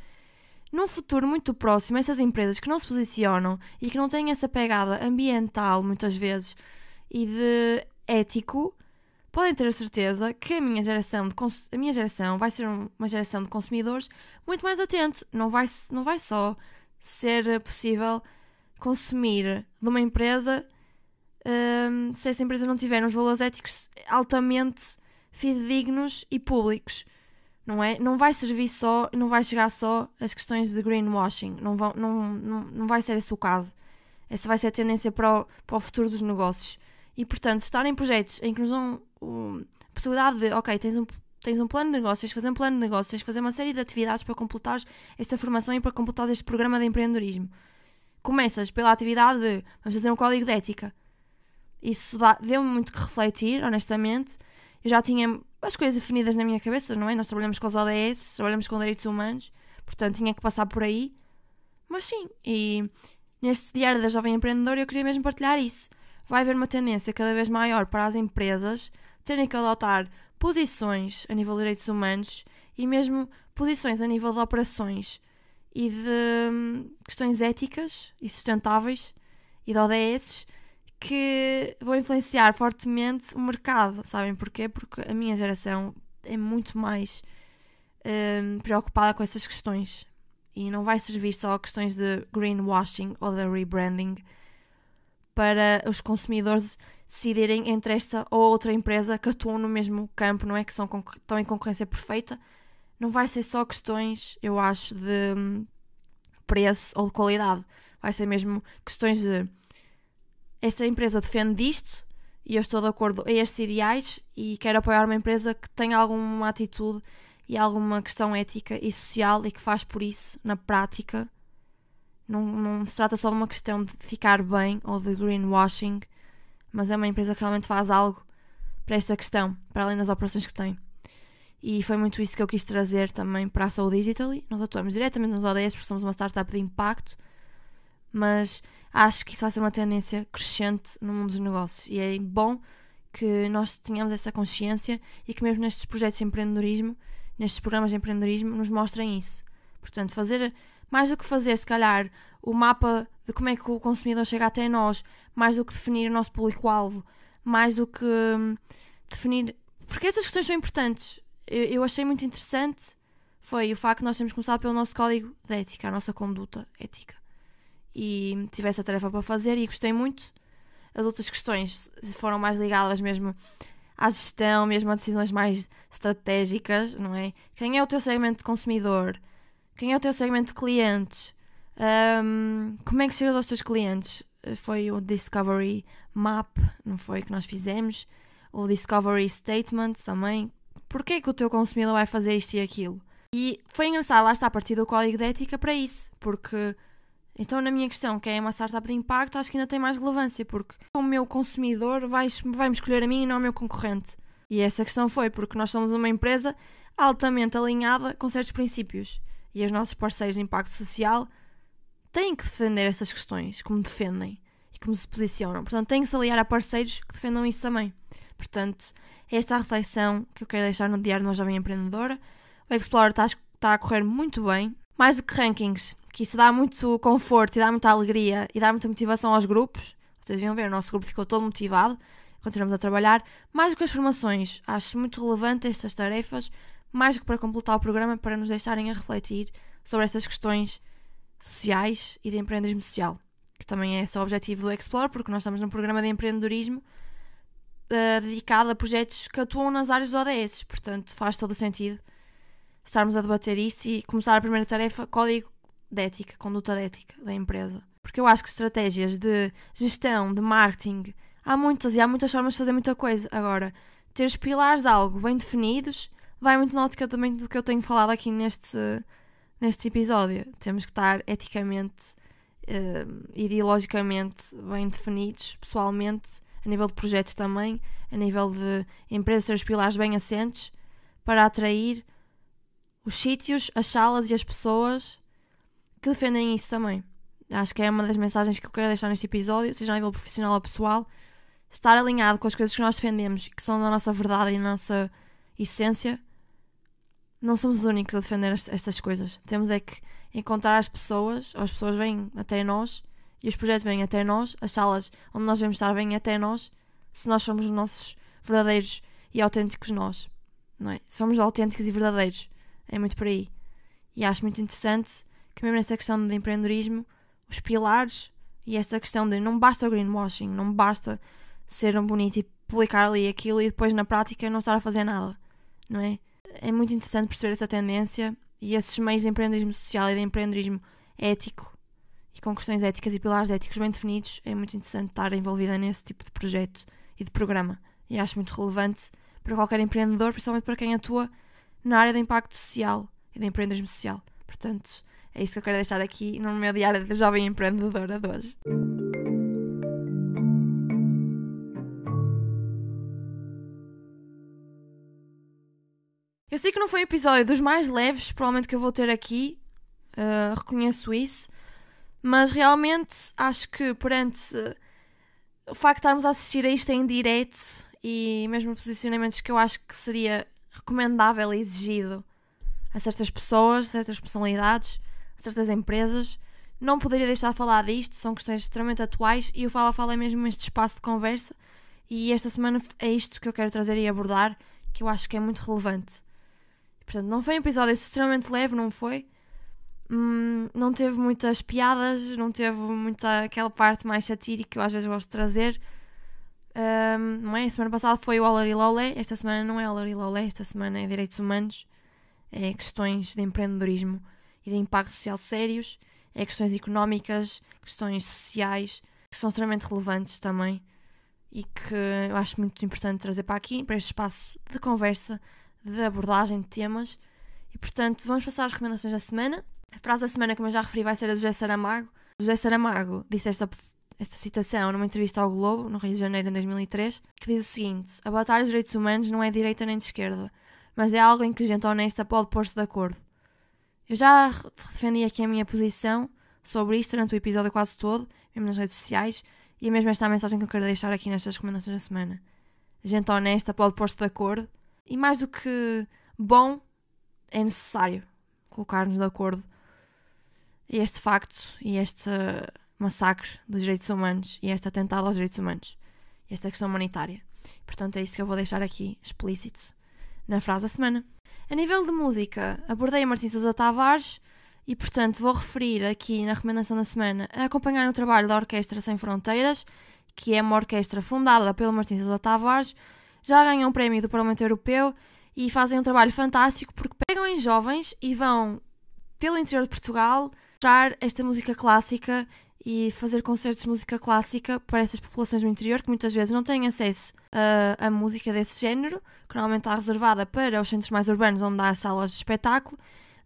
num futuro muito próximo, essas empresas que não se posicionam e que não têm essa pegada ambiental, muitas vezes, e de ético, podem ter a certeza que a minha geração, de a minha geração vai ser uma geração de consumidores muito mais atento. Não vai, não vai só ser possível consumir de uma empresa um, se essa empresa não tiver uns valores éticos altamente fidedignos e públicos. Não, é? não vai servir só, não vai chegar só às questões de greenwashing. Não, vão, não, não, não vai ser esse o caso. Essa vai ser a tendência para o, para o futuro dos negócios. E, portanto, estar em projetos em que nos dão a possibilidade de, ok, tens um, tens um plano de negócios, tens de fazer um plano de negócios, tens de fazer uma série de atividades para completares esta formação e para completares este programa de empreendedorismo. Começas pela atividade de vamos fazer um código de ética. Isso deu-me muito que refletir, honestamente. Eu já tinha as coisas definidas na minha cabeça, não é? Nós trabalhamos com os ODS, trabalhamos com direitos humanos, portanto tinha que passar por aí. Mas sim, e neste Diário da Jovem Empreendedora eu queria mesmo partilhar isso. Vai haver uma tendência cada vez maior para as empresas terem que adotar posições a nível de direitos humanos e mesmo posições a nível de operações e de hum, questões éticas e sustentáveis e de ODS que vão influenciar fortemente o mercado, sabem porquê? Porque a minha geração é muito mais hum, preocupada com essas questões e não vai servir só a questões de greenwashing ou de rebranding para os consumidores decidirem entre esta ou outra empresa que atuam no mesmo campo, não é? Que são, estão em concorrência perfeita. Não vai ser só questões, eu acho, de hum, preço ou de qualidade. Vai ser mesmo questões de esta empresa defende isto e eu estou de acordo a estes ideais e quero apoiar uma empresa que tenha alguma atitude e alguma questão ética e social e que faz por isso, na prática, não, não se trata só de uma questão de ficar bem ou de greenwashing, mas é uma empresa que realmente faz algo para esta questão, para além das operações que tem. E foi muito isso que eu quis trazer também para a Soul Digitally. Nós atuamos diretamente nos ODS porque somos uma startup de impacto, mas acho que isso vai ser uma tendência crescente no mundo dos negócios. E é bom que nós tenhamos essa consciência e que mesmo nestes projetos de empreendedorismo, nestes programas de empreendedorismo, nos mostrem isso. Portanto, fazer mais do que fazer, se calhar, o mapa de como é que o consumidor chega até nós, mais do que definir o nosso público-alvo, mais do que hum, definir. Porque essas questões são importantes. Eu, eu, achei muito interessante foi o facto de nós termos começado pelo nosso código de ética, a nossa conduta ética. E tive essa tarefa para fazer e gostei muito. As outras questões foram mais ligadas mesmo à gestão, mesmo a decisões mais estratégicas, não é? Quem é o teu segmento de consumidor? Quem é o teu segmento de clientes? Um, como é que chegas aos teus clientes? Foi o Discovery Map, não foi? Que nós fizemos. O Discovery Statement também. Porquê que o teu consumidor vai fazer isto e aquilo? E foi engraçado, lá está a partir do código de ética para isso, porque então na minha questão, que é uma startup de impacto, acho que ainda tem mais relevância, porque o meu consumidor vai, vai me escolher a mim e não o meu concorrente. E essa questão foi porque nós somos uma empresa altamente alinhada com certos princípios e os nossos parceiros de impacto social têm que defender essas questões, como defendem e como se posicionam. Portanto, têm que se aliar a parceiros que defendam isso também. Portanto, esta é a reflexão que eu quero deixar no Diário de uma Jovem Empreendedora. O Explorer está, está a correr muito bem. Mais do que rankings, que isso dá muito conforto e dá muita alegria e dá muita motivação aos grupos. Vocês viram ver, o nosso grupo ficou todo motivado. Continuamos a trabalhar. Mais do que as formações, acho muito relevante estas tarefas mais do que para completar o programa, para nos deixarem a refletir sobre essas questões sociais e de empreendedorismo social, que também é esse o objetivo do Explore, porque nós estamos num programa de empreendedorismo uh, dedicado a projetos que atuam nas áreas do ODS, portanto faz todo o sentido estarmos a debater isso e começar a primeira tarefa, código de ética, conduta de ética da empresa. Porque eu acho que estratégias de gestão, de marketing, há muitas e há muitas formas de fazer muita coisa. Agora, ter os pilares de algo bem definidos vai muito na ótica também do que eu tenho falado aqui neste, neste episódio. Temos que estar eticamente, uh, ideologicamente bem definidos, pessoalmente, a nível de projetos também, a nível de empresas ter os pilares bem assentes, para atrair os sítios, as salas e as pessoas que defendem isso também. Acho que é uma das mensagens que eu quero deixar neste episódio, seja a nível profissional ou pessoal, estar alinhado com as coisas que nós defendemos, que são da nossa verdade e da nossa essência, não somos os únicos a defender estas coisas. Temos é que encontrar as pessoas, ou as pessoas vêm até nós, e os projetos vêm até nós, as salas onde nós devemos estar vêm até nós, se nós somos os nossos verdadeiros e autênticos nós. Não é? Se somos autênticos e verdadeiros, é muito por aí. E acho muito interessante que mesmo nessa questão de empreendedorismo, os pilares e esta questão de não basta o greenwashing, não basta ser um bonito e publicar ali aquilo e depois na prática não estar a fazer nada, não é? É muito interessante perceber essa tendência e esses meios de empreendedorismo social e de empreendedorismo ético e com questões éticas e pilares éticos bem definidos, é muito interessante estar envolvida nesse tipo de projeto e de programa. E acho muito relevante para qualquer empreendedor, principalmente para quem atua na área do impacto social e do empreendedorismo social. Portanto, é isso que eu quero deixar aqui no meu diário de jovem empreendedora de hoje. Eu sei que não foi um episódio dos mais leves, provavelmente que eu vou ter aqui, uh, reconheço isso, mas realmente acho que perante uh, o facto de estarmos a assistir a isto em direto e mesmo posicionamentos que eu acho que seria recomendável e exigido a certas pessoas, certas personalidades, certas empresas, não poderia deixar de falar disto, são questões extremamente atuais e o Fala Fala é mesmo este espaço de conversa e esta semana é isto que eu quero trazer e abordar, que eu acho que é muito relevante. Portanto, não foi um episódio extremamente leve, não foi? Hum, não teve muitas piadas, não teve muita aquela parte mais satírica que eu às vezes gosto de trazer. Um, não é? A semana passada foi o Olari Lolé, esta semana não é Olari Lolé, esta semana é Direitos Humanos, é questões de empreendedorismo e de impacto social sérios, é questões económicas, questões sociais, que são extremamente relevantes também e que eu acho muito importante trazer para aqui, para este espaço de conversa de abordagem de temas. E portanto, vamos passar às recomendações da semana. A frase da semana, como eu já referi, vai ser a José Saramago. José Saramago disse esta, esta citação numa entrevista ao Globo, no Rio de Janeiro, em 2003, que diz o seguinte: A batalha dos direitos humanos não é de direita nem de esquerda, mas é algo em que gente honesta pode pôr-se de acordo. Eu já defendi aqui a minha posição sobre isto durante o episódio quase todo, mesmo nas redes sociais, e é mesmo esta a mensagem que eu quero deixar aqui nestas recomendações da semana. Gente honesta pode pôr-se de acordo e mais do que bom, é necessário colocar-nos de acordo e este facto e este massacre dos direitos humanos e este atentado aos direitos humanos esta questão humanitária. Portanto, é isso que eu vou deixar aqui explícito na frase da semana. A nível de música, abordei a Martins Sousa Tavares e, portanto, vou referir aqui na recomendação da semana a acompanhar o trabalho da Orquestra Sem Fronteiras, que é uma orquestra fundada pelo Martins Sousa Tavares, já ganham um prémio do Parlamento Europeu e fazem um trabalho fantástico porque pegam em jovens e vão pelo interior de Portugal mostrar esta música clássica e fazer concertos de música clássica para essas populações do interior que muitas vezes não têm acesso a, a música desse género, que normalmente está reservada para os centros mais urbanos onde há salas de espetáculo,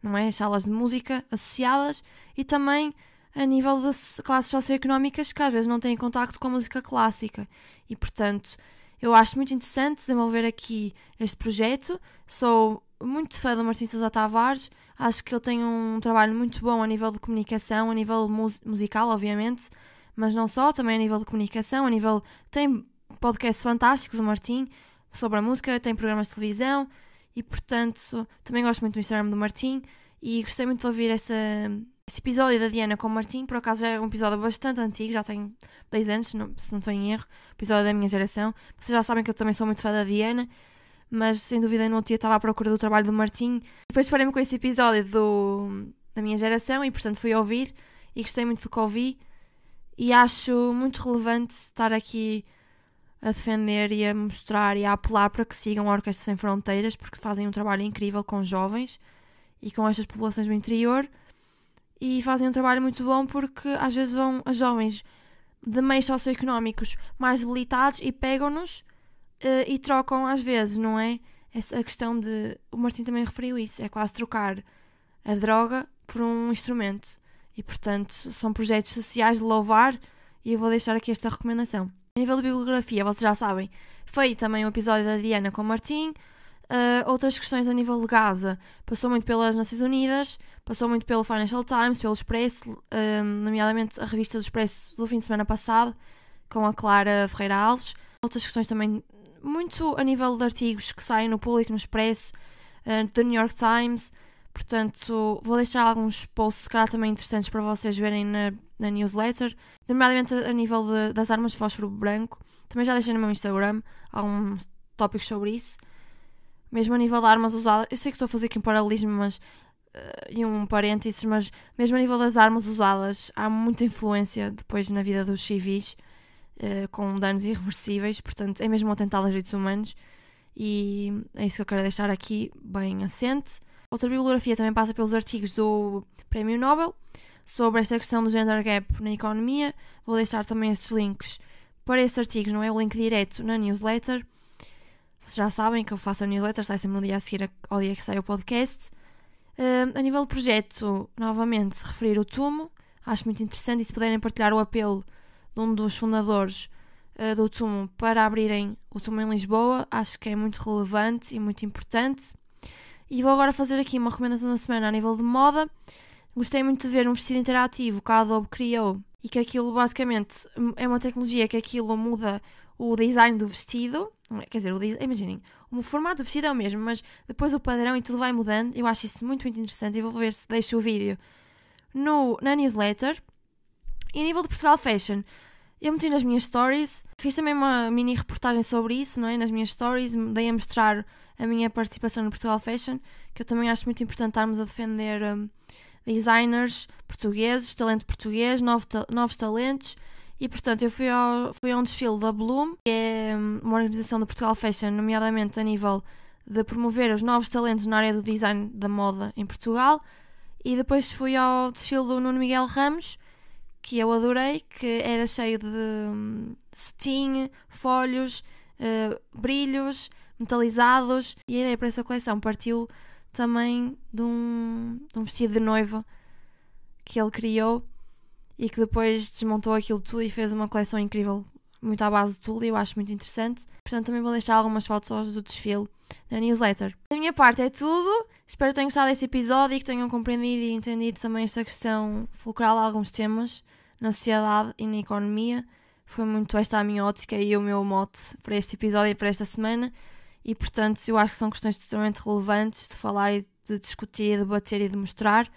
não é? Salas de música associadas e também a nível de classes socioeconómicas que às vezes não têm contacto com a música clássica e portanto eu acho muito interessante desenvolver aqui este projeto. Sou muito fã do Martins Sousa Tavares. Acho que ele tem um trabalho muito bom a nível de comunicação, a nível musical, obviamente, mas não só, também a nível de comunicação, a nível. Tem podcasts fantásticos, o Martim, sobre a música, tem programas de televisão e, portanto, também gosto muito do Instagram do Martim e gostei muito de ouvir essa, esse episódio da Diana com o Martim, por acaso é um episódio bastante antigo, já tem 10 anos, se não, se não estou em erro, episódio da minha geração. Vocês já sabem que eu também sou muito fã da Diana, mas sem dúvida no outro dia estava à procura do trabalho do Martim. Depois parei-me com esse episódio do, da minha geração e, portanto, fui ouvir e gostei muito do que ouvi. E acho muito relevante estar aqui a defender e a mostrar e a apelar para que sigam a Orquestra Sem Fronteiras, porque fazem um trabalho incrível com jovens e com estas populações do interior e fazem um trabalho muito bom porque às vezes vão a jovens de meios socioeconómicos mais debilitados e pegam-nos uh, e trocam às vezes, não é? Essa a questão de. O Martim também referiu isso, é quase trocar a droga por um instrumento. E portanto são projetos sociais de louvar e eu vou deixar aqui esta recomendação. A nível de bibliografia, vocês já sabem, foi também um episódio da Diana com o Martim, Uh, outras questões a nível de Gaza passou muito pelas Nações Unidas, passou muito pelo Financial Times, pelo Expresso, uh, nomeadamente a revista do Expresso do fim de semana passado, com a Clara Ferreira Alves. Outras questões também muito a nível de artigos que saem no público, no Expresso, uh, do New York Times. Portanto, vou deixar alguns posts, se calhar, também interessantes para vocês verem na, na newsletter, nomeadamente a, a nível de, das armas de fósforo branco. Também já deixei no meu Instagram alguns tópicos sobre isso mesmo a nível de armas usadas, eu sei que estou a fazer aqui um paralelismo, mas. Uh, e um parênteses, mas mesmo a nível das armas usadas, há muita influência depois na vida dos civis, uh, com danos irreversíveis, portanto, é mesmo atentar aos direitos humanos, e é isso que eu quero deixar aqui bem assente. Outra bibliografia também passa pelos artigos do Prémio Nobel sobre esta questão do gender gap na economia. Vou deixar também esses links para esses artigos, não é? O link direto na newsletter. Vocês já sabem que eu faço a newsletter, sai sempre no dia a seguir ao dia que sai o podcast. Uh, a nível de projeto, novamente, referir o Tumo. Acho muito interessante e se puderem partilhar o apelo de um dos fundadores uh, do Tumo para abrirem o Tumo em Lisboa, acho que é muito relevante e muito importante. E vou agora fazer aqui uma recomendação da semana a nível de moda. Gostei muito de ver um vestido interativo que a Adobe criou e que aquilo basicamente é uma tecnologia que aquilo muda o design do vestido. Quer dizer, imaginem, o formato do vestido é o mesmo, mas depois o padrão e tudo vai mudando. Eu acho isso muito, muito interessante e vou ver se deixo o vídeo no, na newsletter. E a nível de Portugal Fashion, eu meti nas minhas stories, fiz também uma mini reportagem sobre isso, não é? Nas minhas stories, dei a mostrar a minha participação no Portugal Fashion, que eu também acho muito importante estarmos a defender um, designers portugueses, talento português, novos talentos. E portanto, eu fui, ao, fui a um desfile da Bloom, que é hum, uma organização do Portugal Fashion, nomeadamente a nível de promover os novos talentos na área do design da moda em Portugal. E depois fui ao desfile do Nuno Miguel Ramos, que eu adorei, que era cheio de um, cetim, folhos, uh, brilhos, metalizados. E a ideia para essa coleção partiu também de um, de um vestido de noiva que ele criou e que depois desmontou aquilo tudo e fez uma coleção incrível, muito à base de tudo, e eu acho muito interessante. Portanto, também vou deixar algumas fotos do desfile na newsletter. Da minha parte é tudo. Espero que tenham gostado deste episódio e que tenham compreendido e entendido também esta questão fulcral de alguns temas na sociedade e na economia. Foi muito esta a minha ótica e o meu mote para este episódio e para esta semana. E portanto, eu acho que são questões extremamente relevantes de falar e de discutir, de debater e de mostrar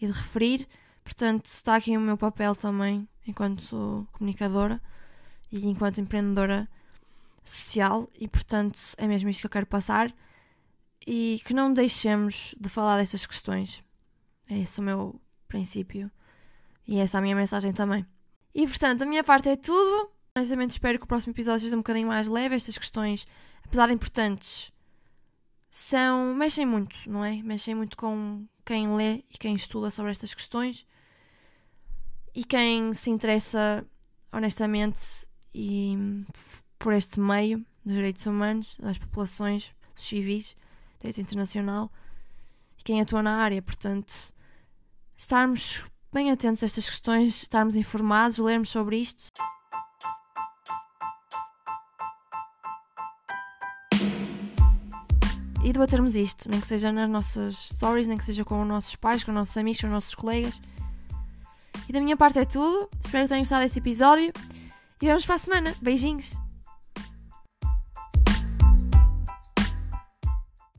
e de referir. Portanto, está aqui o meu papel também, enquanto comunicadora e enquanto empreendedora social, e portanto é mesmo isto que eu quero passar. E que não deixemos de falar destas questões. É esse o meu princípio. E essa é a minha mensagem também. E portanto, a minha parte é tudo. Honestamente, espero que o próximo episódio seja um bocadinho mais leve. Estas questões, apesar de importantes, são. mexem muito, não é? Mexem muito com quem lê e quem estuda sobre estas questões e quem se interessa honestamente e por este meio dos direitos humanos, das populações, dos civis, direito internacional e quem atua na área. Portanto, estarmos bem atentos a estas questões, estarmos informados, lermos sobre isto. E debatermos isto, nem que seja nas nossas stories, nem que seja com os nossos pais, com os nossos amigos, com os nossos colegas. E da minha parte é tudo. Espero que tenham gostado deste episódio. E vemos para a semana. Beijinhos!